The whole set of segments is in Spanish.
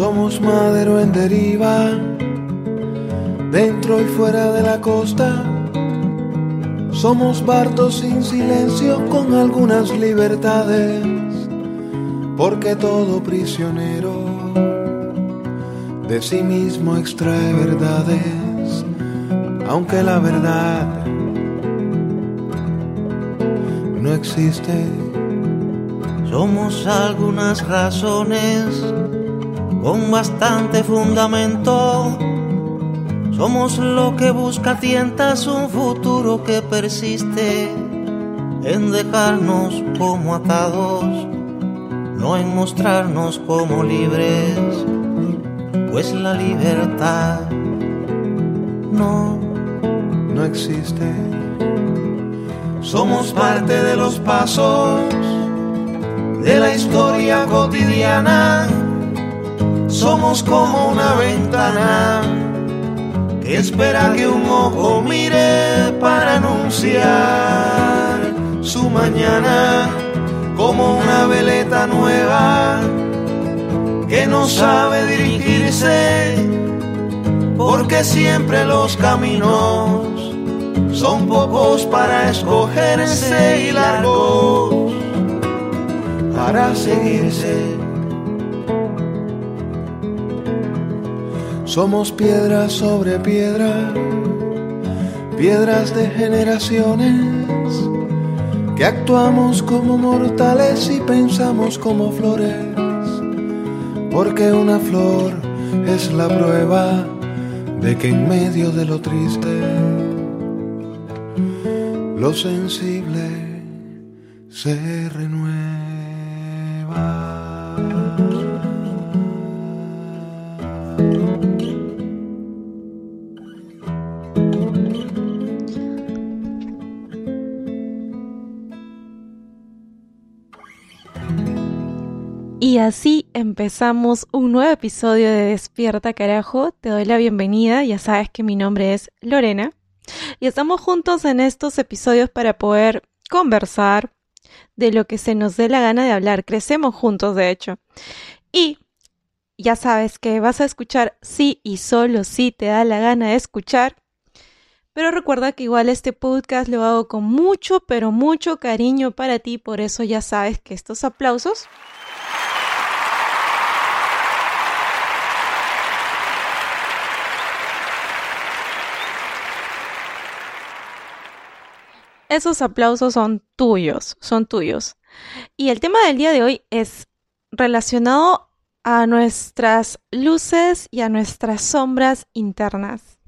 Somos madero en deriva, dentro y fuera de la costa. Somos bardos sin silencio con algunas libertades, porque todo prisionero de sí mismo extrae verdades, aunque la verdad no existe. Somos algunas razones con bastante fundamento. Somos lo que busca tientas un futuro que persiste en dejarnos como atados, no en mostrarnos como libres, pues la libertad no, no existe. Somos parte de los pasos de la historia cotidiana. Somos como una ventana que espera que un ojo mire para anunciar su mañana. Como una veleta nueva que no sabe dirigirse porque siempre los caminos son pocos para escogerse y largos para seguirse. Somos piedras sobre piedra, piedras de generaciones, que actuamos como mortales y pensamos como flores, porque una flor es la prueba de que en medio de lo triste, lo sensible se renueva. Y así empezamos un nuevo episodio de Despierta Carajo. Te doy la bienvenida, ya sabes que mi nombre es Lorena. Y estamos juntos en estos episodios para poder conversar de lo que se nos dé la gana de hablar. Crecemos juntos, de hecho. Y ya sabes que vas a escuchar sí y solo si te da la gana de escuchar. Pero recuerda que igual este podcast lo hago con mucho, pero mucho cariño para ti. Por eso ya sabes que estos aplausos esos aplausos son tuyos, son tuyos. Y el tema del día de hoy es relacionado a nuestras luces y a nuestras sombras internas.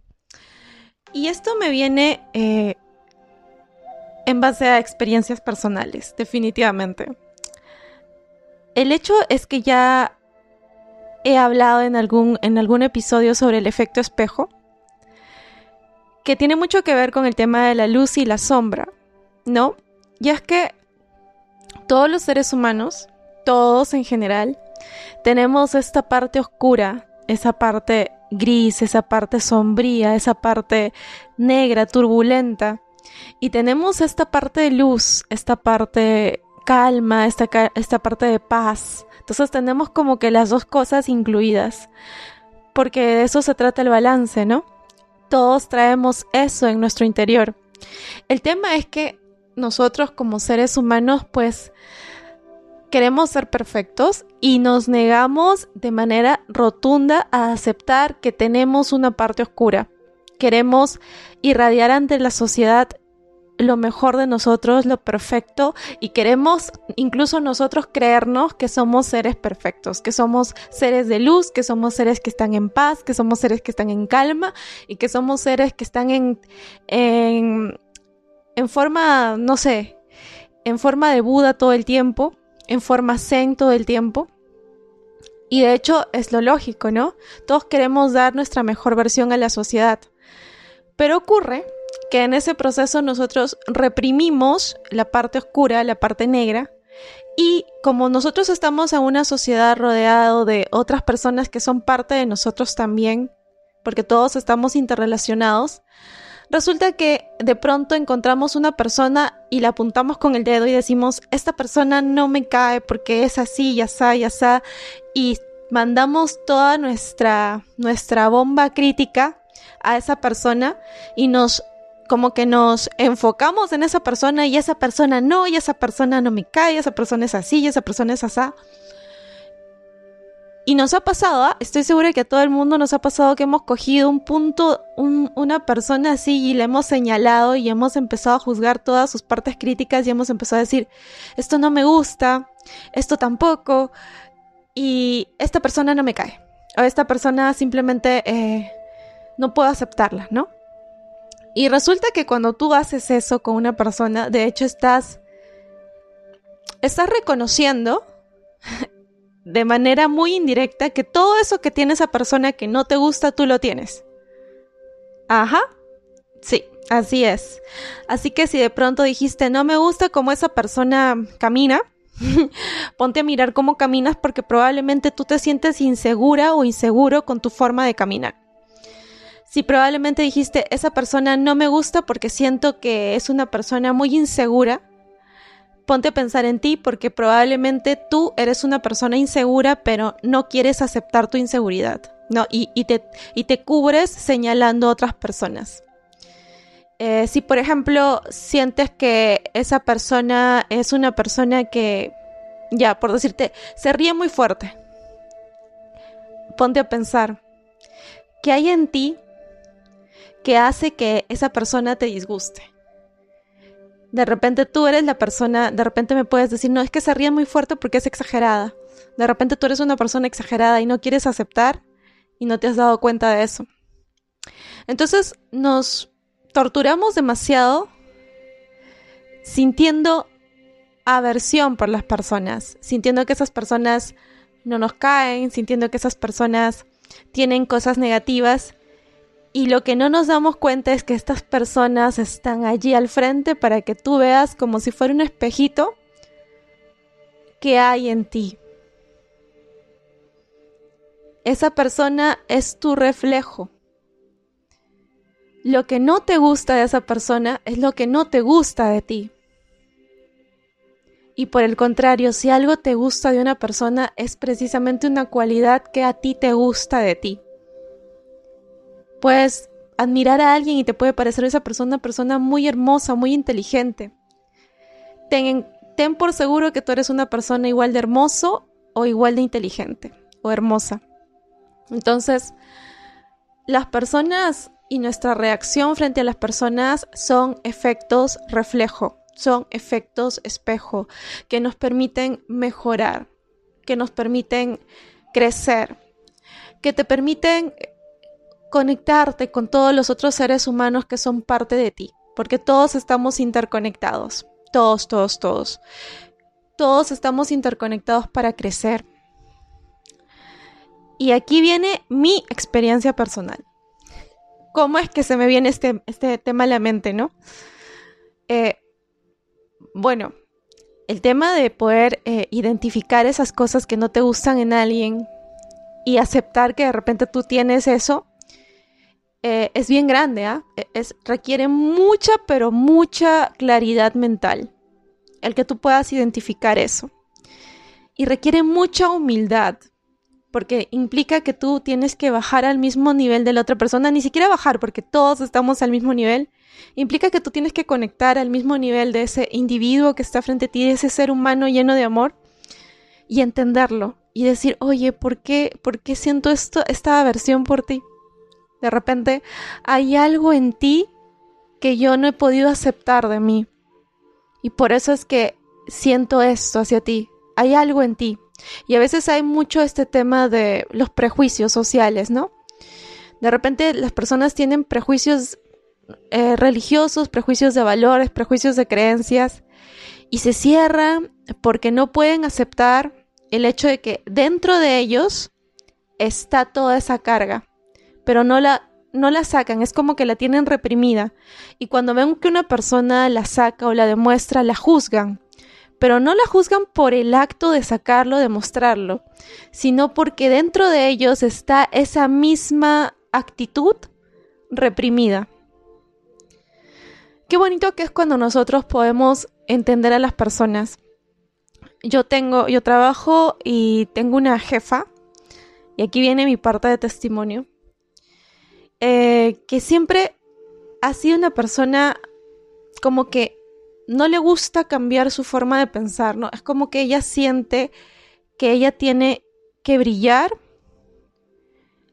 Y esto me viene eh, en base a experiencias personales, definitivamente. El hecho es que ya he hablado en algún, en algún episodio sobre el efecto espejo que tiene mucho que ver con el tema de la luz y la sombra, ¿no? Y es que todos los seres humanos, todos en general, tenemos esta parte oscura, esa parte gris, esa parte sombría, esa parte negra, turbulenta. Y tenemos esta parte de luz, esta parte calma, esta, esta parte de paz. Entonces tenemos como que las dos cosas incluidas. Porque de eso se trata el balance, ¿no? Todos traemos eso en nuestro interior. El tema es que nosotros como seres humanos pues queremos ser perfectos y nos negamos de manera rotunda a aceptar que tenemos una parte oscura. Queremos irradiar ante la sociedad lo mejor de nosotros, lo perfecto, y queremos incluso nosotros creernos que somos seres perfectos, que somos seres de luz, que somos seres que están en paz, que somos seres que están en calma y que somos seres que están en, en, en forma, no sé, en forma de Buda todo el tiempo, en forma Zen todo el tiempo. Y de hecho es lo lógico, ¿no? Todos queremos dar nuestra mejor versión a la sociedad. Pero ocurre que en ese proceso nosotros reprimimos la parte oscura, la parte negra, y como nosotros estamos en una sociedad rodeado de otras personas que son parte de nosotros también, porque todos estamos interrelacionados, resulta que de pronto encontramos una persona y la apuntamos con el dedo y decimos, esta persona no me cae porque es así, ya está, ya está, y mandamos toda nuestra, nuestra bomba crítica a esa persona y nos como que nos enfocamos en esa persona y esa persona no, y esa persona no me cae, esa persona es así, y esa persona es así. Y nos ha pasado, ¿ah? estoy segura que a todo el mundo nos ha pasado que hemos cogido un punto, una persona así y le hemos señalado y hemos empezado a juzgar todas sus partes críticas y hemos empezado a decir, esto no me gusta, esto tampoco, y esta persona no me cae, o esta persona simplemente eh, no puedo aceptarla, ¿no? Y resulta que cuando tú haces eso con una persona, de hecho estás, estás reconociendo de manera muy indirecta que todo eso que tiene esa persona que no te gusta, tú lo tienes. Ajá. Sí, así es. Así que si de pronto dijiste, no me gusta cómo esa persona camina, ponte a mirar cómo caminas porque probablemente tú te sientes insegura o inseguro con tu forma de caminar. Si probablemente dijiste, esa persona no me gusta porque siento que es una persona muy insegura, ponte a pensar en ti porque probablemente tú eres una persona insegura pero no quieres aceptar tu inseguridad, ¿no? Y, te, y te, cubres señalando a otras personas. Eh, si por ejemplo sientes que esa persona es una persona que, ya, por decirte, se ríe muy fuerte, ponte a pensar, ¿qué hay en ti que hace que esa persona te disguste. De repente tú eres la persona, de repente me puedes decir, no, es que se ríe muy fuerte porque es exagerada. De repente tú eres una persona exagerada y no quieres aceptar y no te has dado cuenta de eso. Entonces nos torturamos demasiado sintiendo aversión por las personas, sintiendo que esas personas no nos caen, sintiendo que esas personas tienen cosas negativas y lo que no nos damos cuenta es que estas personas están allí al frente para que tú veas como si fuera un espejito que hay en ti. Esa persona es tu reflejo. Lo que no te gusta de esa persona es lo que no te gusta de ti. Y por el contrario, si algo te gusta de una persona es precisamente una cualidad que a ti te gusta de ti. Puedes admirar a alguien y te puede parecer esa persona una persona muy hermosa, muy inteligente. Ten, ten por seguro que tú eres una persona igual de hermoso o igual de inteligente o hermosa. Entonces, las personas y nuestra reacción frente a las personas son efectos reflejo, son efectos espejo que nos permiten mejorar, que nos permiten crecer, que te permiten conectarte con todos los otros seres humanos que son parte de ti, porque todos estamos interconectados, todos, todos, todos. Todos estamos interconectados para crecer. Y aquí viene mi experiencia personal. ¿Cómo es que se me viene este, este tema a la mente, no? Eh, bueno, el tema de poder eh, identificar esas cosas que no te gustan en alguien y aceptar que de repente tú tienes eso, eh, es bien grande, ¿ah? e, Es, requiere mucha, pero mucha claridad mental, el que tú puedas identificar eso. Y requiere mucha humildad, porque implica que tú tienes que bajar al mismo nivel de la otra persona, ni siquiera bajar, porque todos estamos al mismo nivel. Implica que tú tienes que conectar al mismo nivel de ese individuo que está frente a ti, de ese ser humano lleno de amor, y entenderlo. Y decir, oye, ¿por qué, por qué siento esto, esta aversión por ti? De repente hay algo en ti que yo no he podido aceptar de mí. Y por eso es que siento esto hacia ti. Hay algo en ti. Y a veces hay mucho este tema de los prejuicios sociales, ¿no? De repente las personas tienen prejuicios eh, religiosos, prejuicios de valores, prejuicios de creencias. y se cierran porque no pueden aceptar el hecho de que dentro de ellos está toda esa carga, pero no la, no la sacan, es como que la tienen reprimida. Y cuando ven que una persona la saca o la demuestra, la juzgan. Pero no la juzgan por el acto de sacarlo, de mostrarlo, sino porque dentro de ellos está esa misma actitud reprimida. Qué bonito que es cuando nosotros podemos entender a las personas. Yo tengo, yo trabajo y tengo una jefa, y aquí viene mi parte de testimonio, eh, que siempre ha sido una persona como que no le gusta cambiar su forma de pensar, ¿no? Es como que ella siente que ella tiene que brillar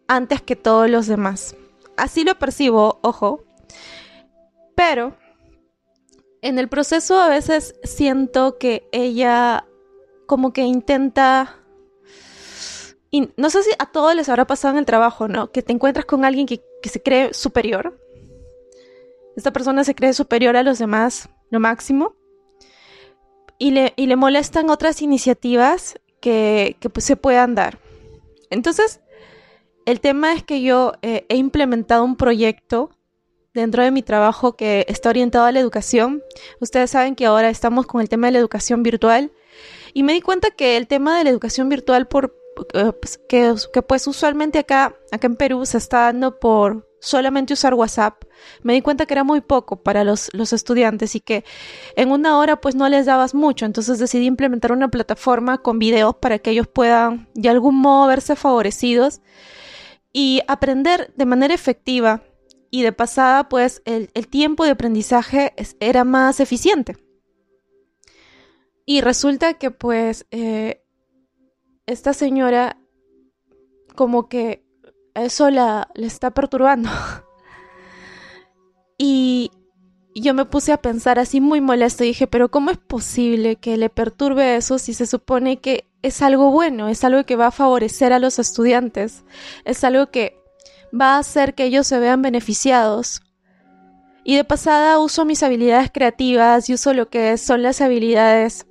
antes que todos los demás. Así lo percibo, ojo. Pero en el proceso a veces siento que ella como que intenta... Y no sé si a todos les habrá pasado en el trabajo, ¿no? Que te encuentras con alguien que, se cree superior. Esta persona se cree superior a los demás, lo máximo. Y le, y le molestan otras iniciativas que, que pues, se puedan dar. Entonces, el tema es que yo eh, he implementado un proyecto dentro de mi trabajo que está orientado a la educación. Ustedes saben que ahora estamos con el tema de la educación virtual y me di cuenta que el tema de la educación virtual por eh, pues, que, pues usualmente acá acá en Perú se está dando por solamente usar WhatsApp, me di cuenta que era muy poco para los, los estudiantes y que en una hora pues no les dabas mucho, entonces decidí implementar una plataforma con videos para que ellos puedan de algún modo verse favorecidos y aprender de manera efectiva. Y de pasada pues el, tiempo de aprendizaje era más eficiente. Y resulta que pues eh, esta señora como que eso la está perturbando. y yo me puse a pensar así muy molesto y dije, pero ¿cómo es posible que le perturbe eso si se supone que es algo bueno, es algo que va a favorecer a los estudiantes, es algo que va a hacer que ellos se vean beneficiados. Y de pasada uso mis habilidades creativas y uso lo que son las habilidades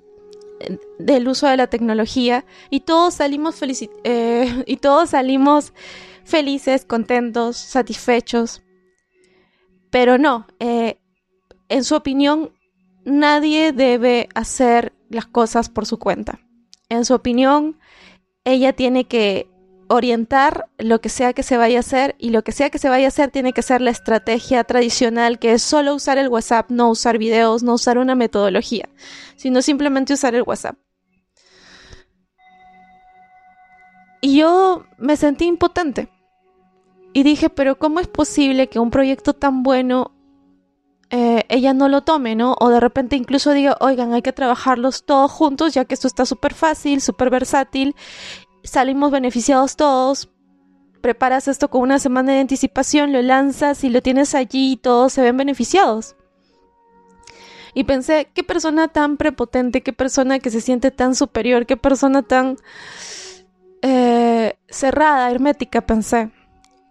del uso de la tecnología y todos salimos eh, y todos salimos felices, contentos, satisfechos. Pero no, eh, en su opinión, nadie debe hacer las cosas por su cuenta. En su opinión, ella tiene que orientar lo que sea que se vaya a hacer y lo que sea que se vaya a hacer tiene que ser la estrategia tradicional que es solo usar el WhatsApp, no usar videos, no usar una metodología, sino simplemente usar el WhatsApp. Y yo me sentí impotente y dije, pero ¿cómo es posible que un proyecto tan bueno eh, ella no lo tome, ¿no? O de repente incluso diga, oigan, hay que trabajarlos todos juntos, ya que esto está súper fácil, súper versátil salimos beneficiados todos. Preparas esto con una semana de anticipación, lo lanzas y lo tienes allí y todos se ven beneficiados. Y pensé, qué persona tan prepotente, qué persona que se siente tan superior, qué persona tan eh, cerrada, hermética, pensé.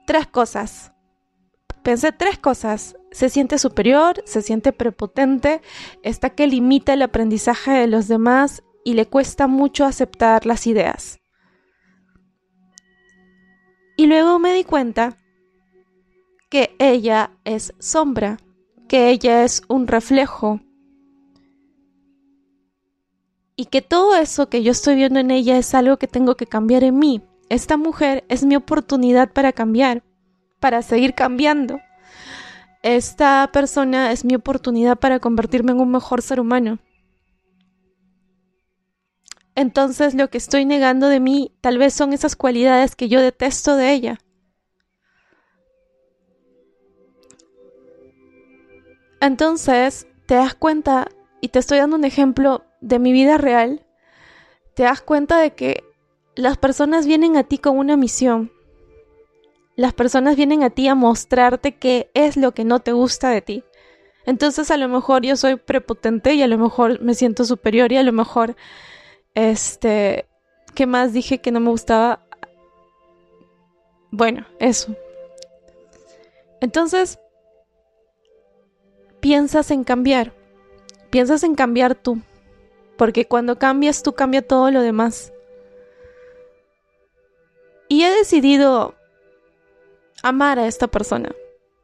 Tres cosas. Pensé tres cosas. Se siente superior, se siente prepotente, está que limita el aprendizaje de los demás y le cuesta mucho aceptar las ideas. Y luego me di cuenta que ella es sombra, que ella es un reflejo. Y que todo eso que yo estoy viendo en ella es algo que tengo que cambiar en mí. Esta mujer es mi oportunidad para cambiar, para seguir cambiando. Esta persona es mi oportunidad para convertirme en un mejor ser humano entonces lo que estoy negando de mí tal vez son esas cualidades que yo detesto de ella. Entonces te das cuenta, y te estoy dando un ejemplo de mi vida real, te das cuenta de que las personas vienen a ti con una misión. Las personas vienen a ti a mostrarte qué es lo que no te gusta de ti. Entonces a lo mejor yo soy prepotente y a lo mejor me siento superior y a lo mejor este, ¿qué más dije que no me gustaba? Bueno, eso. Entonces, piensas en cambiar. Piensas en cambiar tú. porque cuando cambias tú cambia todo lo demás. Y he decidido amar a esta persona,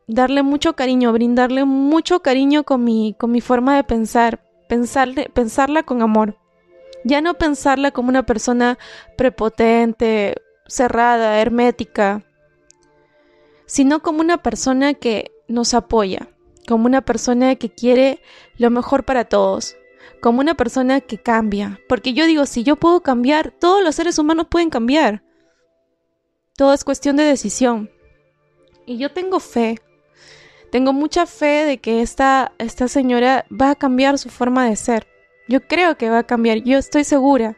darle mucho cariño, brindarle mucho cariño con mi, con mi forma de pensar, pensarle, pensarla con amor. Ya no pensarla como una persona prepotente, cerrada, hermética, sino como una persona que nos apoya, como una persona que quiere lo mejor para todos, como una persona que cambia. Porque yo digo, si yo puedo cambiar, todos los seres humanos pueden cambiar. Todo es cuestión de decisión. Y yo tengo fe. Tengo mucha fe de que esta, esta señora va a cambiar su forma de ser. Yo creo que va a cambiar, yo estoy segura.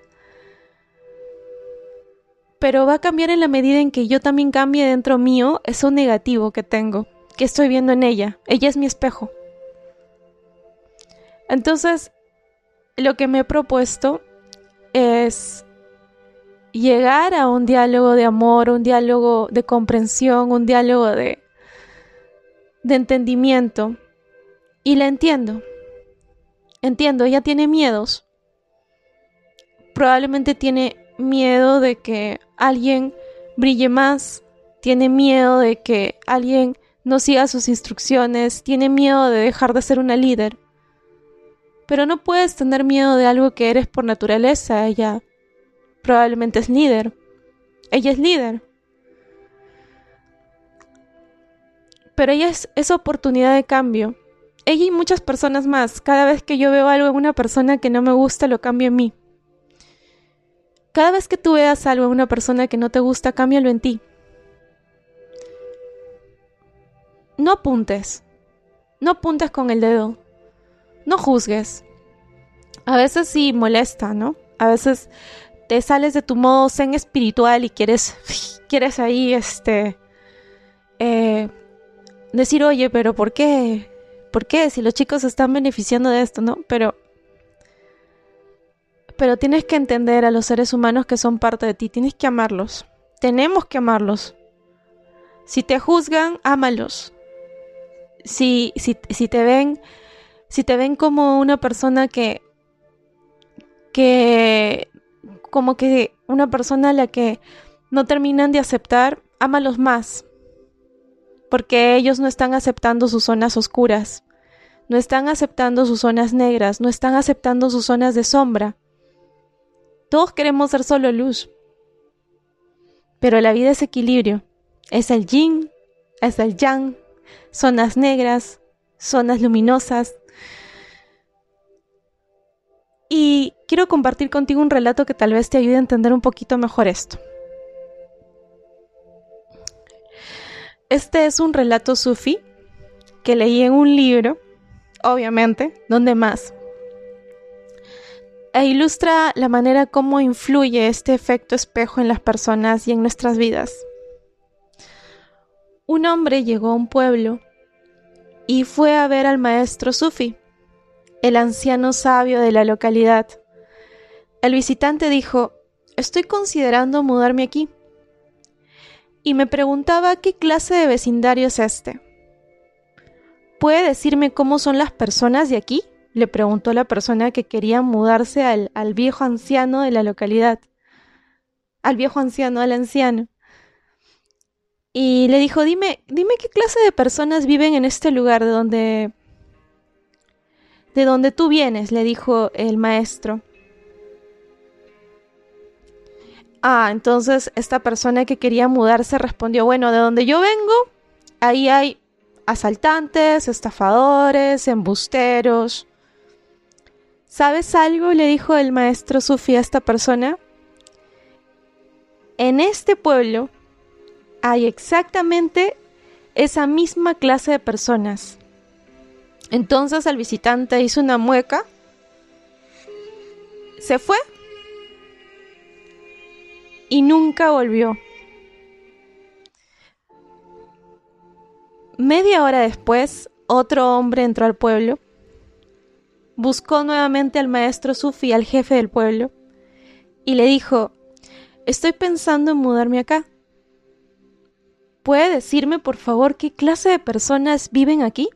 Pero va a cambiar en la medida en que yo también cambie dentro mío eso negativo que tengo, que estoy viendo en ella. Ella es mi espejo. Entonces, lo que me he propuesto es llegar a un diálogo de amor, un diálogo de comprensión, un diálogo de, de entendimiento. Y la entiendo. Entiendo, ella tiene miedos. Probablemente tiene miedo de que alguien brille más, tiene miedo de que alguien no siga sus instrucciones, tiene miedo de dejar de ser una líder. Pero no puedes tener miedo de algo que eres por naturaleza. Ella probablemente es líder. Ella es líder. Pero ella es esa oportunidad de cambio ella y muchas personas más. Cada vez que yo veo algo en una persona que no me gusta, lo cambio en mí. Cada vez que tú veas algo en una persona que no te gusta, cámbialo en ti. No apuntes. No apuntes con el dedo. No juzgues. A veces sí molesta, ¿no? A veces te sales de tu modo zen espiritual y quieres, quieres ahí, este, eh, decir, oye, pero ¿por qué? ¿Por qué? Si los chicos están beneficiando de esto, ¿no? Pero pero tienes que entender a los seres humanos que son parte de ti, tienes que amarlos. Tenemos que amarlos. Si te juzgan, ámalos. Si, si, si te ven, si te ven como una persona que, que, como que una persona a la que no terminan de aceptar, ámalos más. Porque ellos no están aceptando sus zonas oscuras no están aceptando sus zonas negras, no están aceptando sus zonas de sombra. Todos queremos ser solo luz. Pero la vida es equilibrio. Es el yin, es el yang, zonas negras, zonas luminosas. Y quiero compartir contigo un relato que tal vez te ayude a entender un poquito mejor esto. Este es un relato sufi que leí en un libro obviamente, ¿dónde más? E ilustra la manera como influye este efecto espejo en las personas y en nuestras vidas. Un hombre llegó a un pueblo y fue a ver al maestro Sufi, el anciano sabio de la localidad. El visitante dijo, estoy considerando mudarme aquí. Y me preguntaba qué clase de vecindario es este. ¿Puede decirme cómo son las personas de aquí? le preguntó la persona que quería mudarse al, al viejo anciano de la localidad. Al viejo anciano, al anciano. Y le dijo, dime, dime qué clase de personas viven en este lugar de donde... De donde tú vienes, le dijo el maestro. Ah, entonces esta persona que quería mudarse respondió, bueno, de donde yo vengo, ahí hay asaltantes, estafadores, embusteros. ¿Sabes algo? le dijo el maestro Sufi a esta persona. En este pueblo hay exactamente esa misma clase de personas. Entonces el visitante hizo una mueca, se fue y nunca volvió. Media hora después, otro hombre entró al pueblo, buscó nuevamente al maestro Sufi, al jefe del pueblo, y le dijo, estoy pensando en mudarme acá. ¿Puede decirme, por favor, qué clase de personas viven aquí?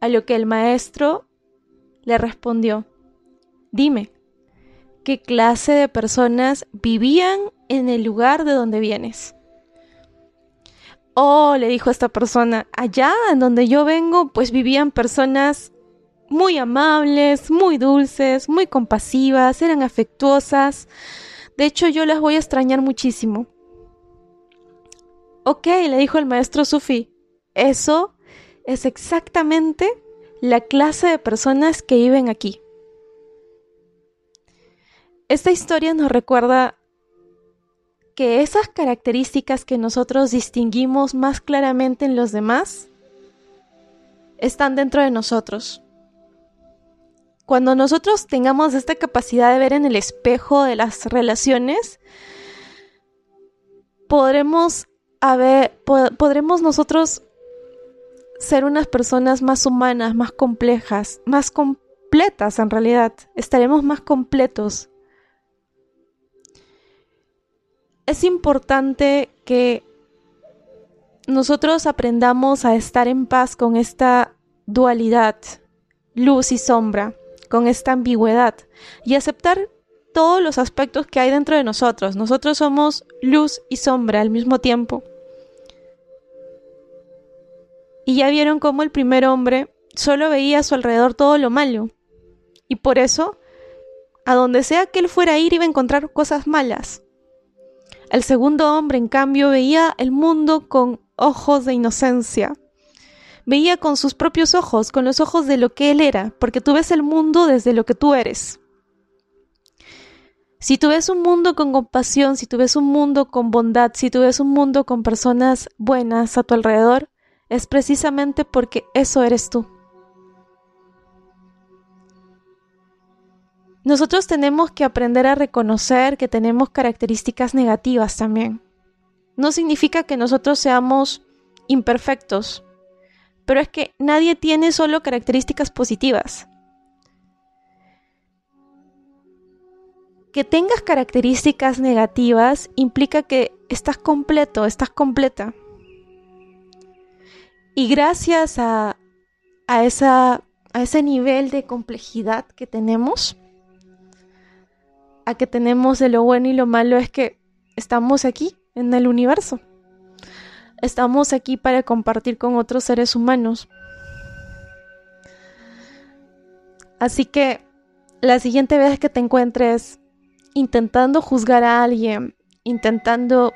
A lo que el maestro le respondió, Dime, ¿qué clase de personas vivían en el lugar de donde vienes? Oh, le dijo esta persona, allá en donde yo vengo, pues vivían personas muy amables, muy dulces, muy compasivas, eran afectuosas. De hecho, yo las voy a extrañar muchísimo. Ok, le dijo el maestro Sufi, eso es exactamente la clase de personas que viven aquí. Esta historia nos recuerda que esas características que nosotros distinguimos más claramente en los demás están dentro de nosotros. Cuando nosotros tengamos esta capacidad de ver en el espejo de las relaciones, podremos, podremos nosotros ser unas personas más humanas, más complejas, más completas en realidad. Estaremos más completos. Es importante que nosotros aprendamos a estar en paz con esta dualidad, luz y sombra con esta ambigüedad y aceptar todos los aspectos que hay dentro de nosotros. Nosotros somos luz y sombra al mismo tiempo. Y ya vieron cómo el primer hombre solo veía a su alrededor todo lo malo. Y por eso, a donde sea que él fuera a ir iba a encontrar cosas malas. El segundo hombre, en cambio, veía el mundo con ojos de inocencia veía con sus propios ojos, con los ojos de lo que él era, porque tú ves el mundo desde lo que tú eres. Si tú ves un mundo con compasión, si tú ves un mundo con bondad, si tú ves un mundo con personas buenas a tu alrededor, es precisamente porque eso eres tú. Nosotros tenemos que aprender a reconocer que tenemos características negativas también. No significa que nosotros seamos imperfectos, pero es que nadie tiene solo características positivas. Que tengas características negativas implica que estás completo, estás completa. Y gracias a, a, esa, a ese nivel de complejidad que tenemos, a que tenemos de lo bueno y lo malo, es que estamos aquí, en el universo. Estamos aquí para compartir con otros seres humanos. Así que la siguiente vez que te encuentres intentando juzgar a alguien, intentando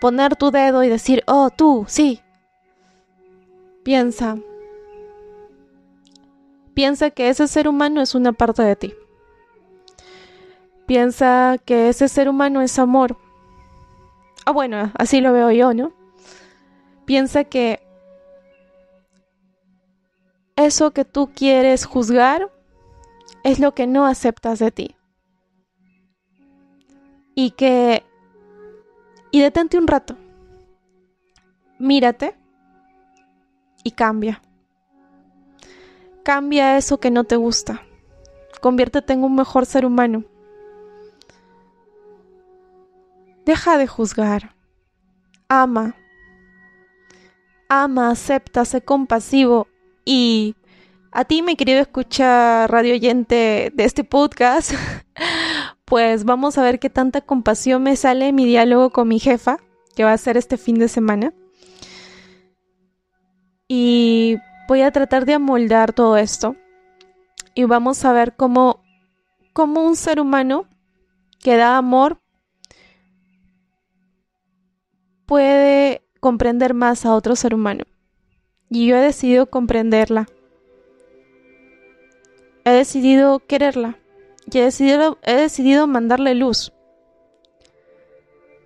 poner tu dedo y decir, oh, tú, sí, piensa, piensa que ese ser humano es una parte de ti. Piensa que ese ser humano es amor. Ah, bueno, así lo veo yo, ¿no? Piensa que eso que tú quieres juzgar es lo que no aceptas de ti. Y que... Y detente un rato. Mírate y cambia. Cambia eso que no te gusta. Conviértete en un mejor ser humano. Deja de juzgar. Ama ama, acepta, sé compasivo y a ti, mi querido escucha radio oyente de este podcast, pues vamos a ver qué tanta compasión me sale en mi diálogo con mi jefa, que va a ser este fin de semana. Y voy a tratar de amoldar todo esto. Y vamos a ver cómo, cómo un ser humano que da amor puede comprender más a otro ser humano. Y yo he decidido comprenderla. He decidido quererla. Y he decidido, he decidido mandarle luz.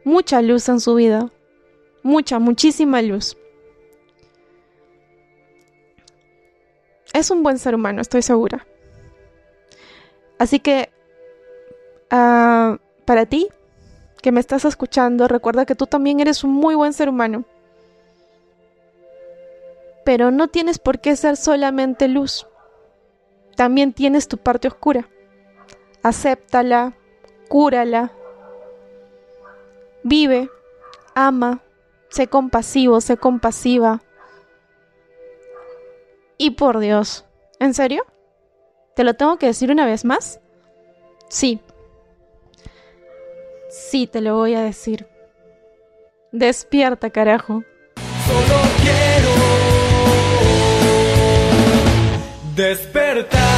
Mucha luz en su vida. Mucha, muchísima luz. Es un buen ser humano, estoy segura. Así que, ah, para ti, que me estás escuchando, recuerda que tú también eres un muy buen ser humano. Pero no tienes por qué ser solamente luz. También tienes tu parte oscura. Acéptala, cúrala. Vive, ama, sé compasivo, sé compasiva. Y por Dios, ¿en serio? ¿Te lo tengo que decir una vez más? Sí. Sí, te lo voy a decir. Despierta, carajo. Solo quiero despertar.